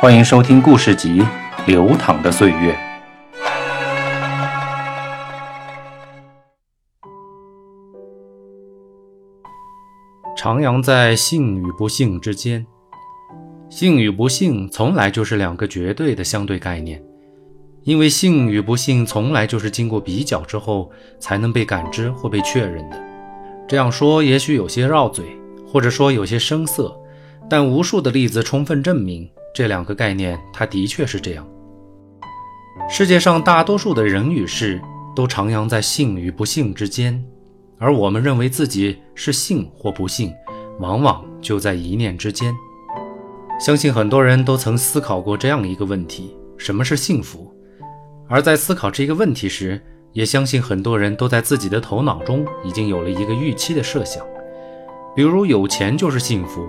欢迎收听故事集《流淌的岁月》。徜徉在幸与不幸之间，幸与不幸从来就是两个绝对的相对概念，因为幸与不幸从来就是经过比较之后才能被感知或被确认的。这样说也许有些绕嘴，或者说有些生涩，但无数的例子充分证明。这两个概念，它的确是这样。世界上大多数的人与事都徜徉在幸与不幸之间，而我们认为自己是幸或不幸，往往就在一念之间。相信很多人都曾思考过这样一个问题：什么是幸福？而在思考这个问题时，也相信很多人都在自己的头脑中已经有了一个预期的设想，比如有钱就是幸福，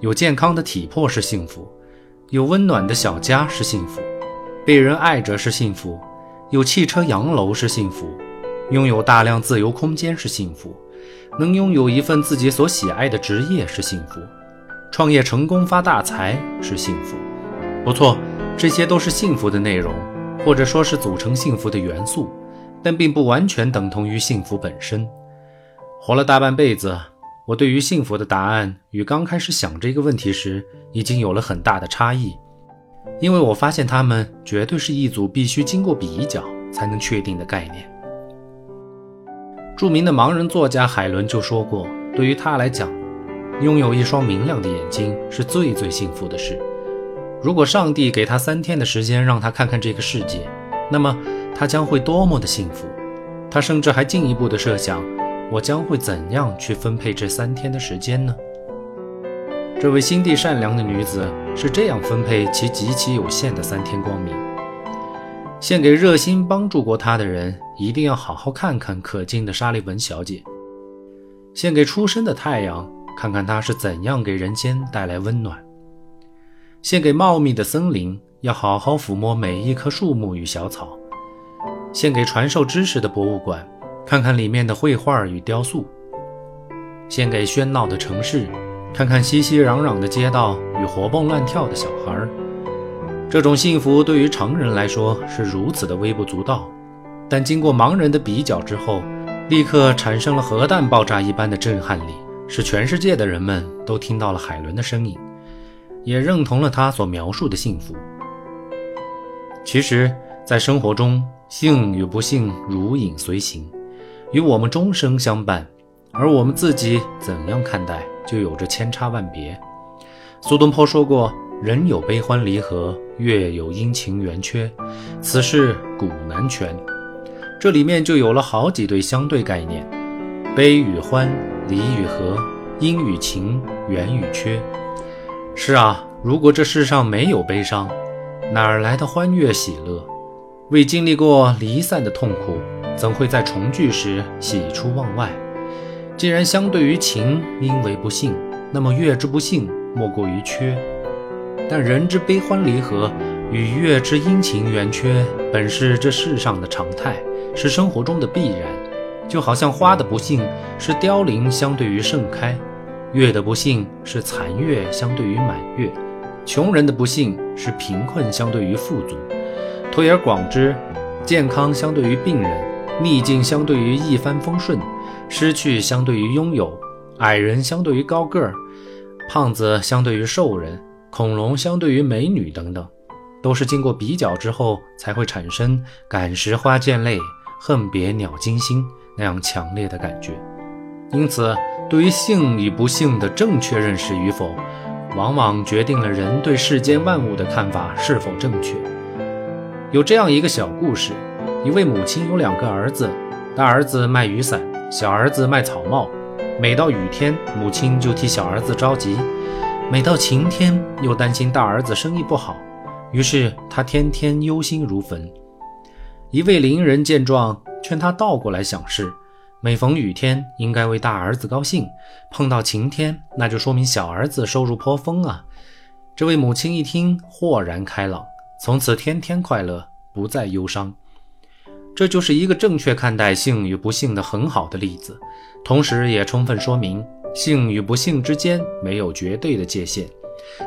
有健康的体魄是幸福。有温暖的小家是幸福，被人爱着是幸福，有汽车洋楼是幸福，拥有大量自由空间是幸福，能拥有一份自己所喜爱的职业是幸福，创业成功发大财是幸福。不错，这些都是幸福的内容，或者说是组成幸福的元素，但并不完全等同于幸福本身。活了大半辈子。我对于幸福的答案与刚开始想这个问题时已经有了很大的差异，因为我发现他们绝对是一组必须经过比较才能确定的概念。著名的盲人作家海伦就说过，对于他来讲，拥有一双明亮的眼睛是最最幸福的事。如果上帝给他三天的时间让他看看这个世界，那么他将会多么的幸福。他甚至还进一步的设想。我将会怎样去分配这三天的时间呢？这位心地善良的女子是这样分配其极其有限的三天光明。献给热心帮助过她的人，一定要好好看看可敬的沙利文小姐。献给出生的太阳，看看它是怎样给人间带来温暖。献给茂密的森林，要好好抚摸每一棵树木与小草。献给传授知识的博物馆。看看里面的绘画与雕塑，献给喧闹的城市；看看熙熙攘攘的街道与活蹦乱跳的小孩儿。这种幸福对于常人来说是如此的微不足道，但经过盲人的比较之后，立刻产生了核弹爆炸一般的震撼力，使全世界的人们都听到了海伦的声音，也认同了他所描述的幸福。其实，在生活中，幸与不幸如影随形。与我们终生相伴，而我们自己怎样看待，就有着千差万别。苏东坡说过：“人有悲欢离合，月有阴晴圆缺，此事古难全。”这里面就有了好几对相对概念：悲与欢，离与合，阴与晴，圆与缺。是啊，如果这世上没有悲伤，哪儿来的欢悦喜乐？未经历过离散的痛苦。怎会在重聚时喜出望外？既然相对于情因为不幸，那么月之不幸莫过于缺。但人之悲欢离合与月之阴晴圆缺，本是这世上的常态，是生活中的必然。就好像花的不幸是凋零相对于盛开，月的不幸是残月相对于满月，穷人的不幸是贫困相对于富足。推而广之，健康相对于病人。逆境相对于一帆风顺，失去相对于拥有，矮人相对于高个儿，胖子相对于瘦人，恐龙相对于美女等等，都是经过比较之后才会产生“感时花溅泪，恨别鸟惊心”那样强烈的感觉。因此，对于幸与不幸的正确认识与否，往往决定了人对世间万物的看法是否正确。有这样一个小故事。一位母亲有两个儿子，大儿子卖雨伞，小儿子卖草帽。每到雨天，母亲就替小儿子着急；每到晴天，又担心大儿子生意不好，于是他天天忧心如焚。一位邻人见状，劝他倒过来想事：每逢雨天，应该为大儿子高兴；碰到晴天，那就说明小儿子收入颇丰啊。这位母亲一听，豁然开朗，从此天天快乐，不再忧伤。这就是一个正确看待幸与不幸的很好的例子，同时也充分说明幸与不幸之间没有绝对的界限，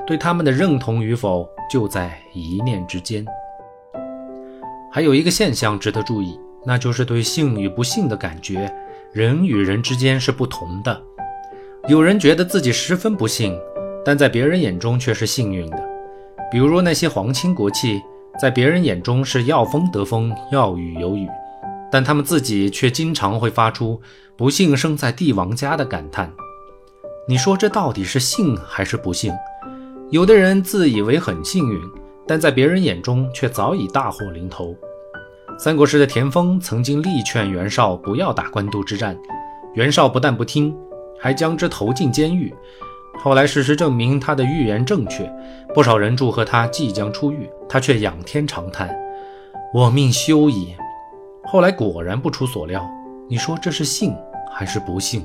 对他们的认同与否就在一念之间。还有一个现象值得注意，那就是对幸与不幸的感觉，人与人之间是不同的。有人觉得自己十分不幸，但在别人眼中却是幸运的。比如那些皇亲国戚，在别人眼中是要风得风，要雨有雨，但他们自己却经常会发出“不幸生在帝王家”的感叹。你说这到底是幸还是不幸？有的人自以为很幸运，但在别人眼中却早已大祸临头。三国时的田丰曾经力劝袁绍不要打官渡之战，袁绍不但不听，还将之投进监狱。后来事实证明他的预言正确，不少人祝贺他即将出狱，他却仰天长叹：“我命休矣。”后来果然不出所料。你说这是幸还是不幸？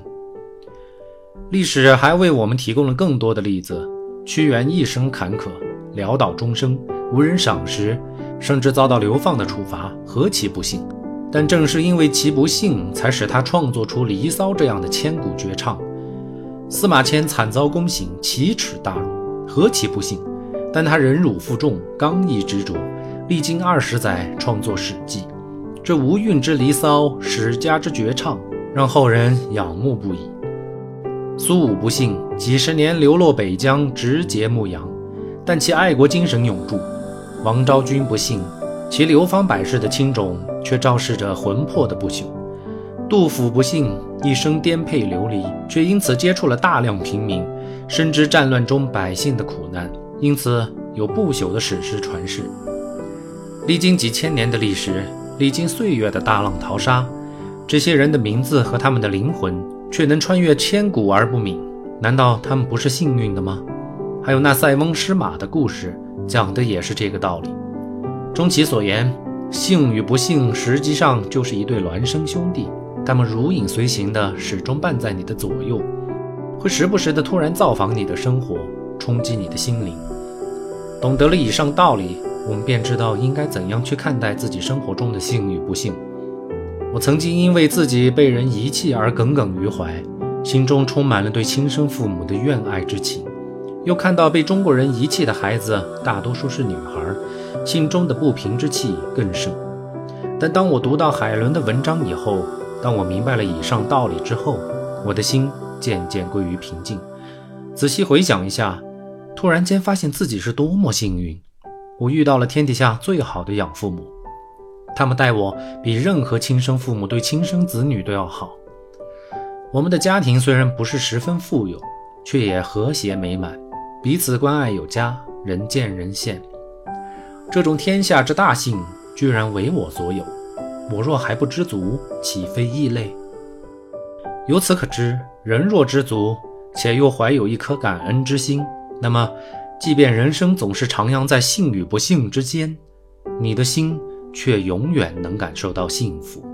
历史还为我们提供了更多的例子：屈原一生坎坷，潦倒终生，无人赏识，甚至遭到流放的处罚，何其不幸！但正是因为其不幸，才使他创作出《离骚》这样的千古绝唱。司马迁惨遭宫刑，奇耻大辱，何其不幸！但他忍辱负重，刚毅执着，历经二十载创作《史记》，这无韵之《离骚》，史家之绝唱，让后人仰慕不已。苏武不幸，几十年流落北疆，直节牧羊，但其爱国精神永驻；王昭君不幸，其流芳百世的青冢却昭示着魂魄的不朽；杜甫不幸，一生颠沛流离，却因此接触了大量平民，深知战乱中百姓的苦难，因此有不朽的史诗传世。历经几千年的历史，历经岁月的大浪淘沙，这些人的名字和他们的灵魂。却能穿越千古而不泯，难道他们不是幸运的吗？还有那塞翁失马的故事，讲的也是这个道理。终其所言，幸与不幸实际上就是一对孪生兄弟，他们如影随形的始终伴在你的左右，会时不时的突然造访你的生活，冲击你的心灵。懂得了以上道理，我们便知道应该怎样去看待自己生活中的幸与不幸。我曾经因为自己被人遗弃而耿耿于怀，心中充满了对亲生父母的怨爱之情。又看到被中国人遗弃的孩子大多数是女孩，心中的不平之气更甚。但当我读到海伦的文章以后，当我明白了以上道理之后，我的心渐渐归于平静。仔细回想一下，突然间发现自己是多么幸运，我遇到了天底下最好的养父母。他们待我比任何亲生父母对亲生子女都要好。我们的家庭虽然不是十分富有，却也和谐美满，彼此关爱有加，人见人羡。这种天下之大幸，居然为我所有。我若还不知足，岂非异类？由此可知，人若知足，且又怀有一颗感恩之心，那么，即便人生总是徜徉在幸与不幸之间，你的心。却永远能感受到幸福。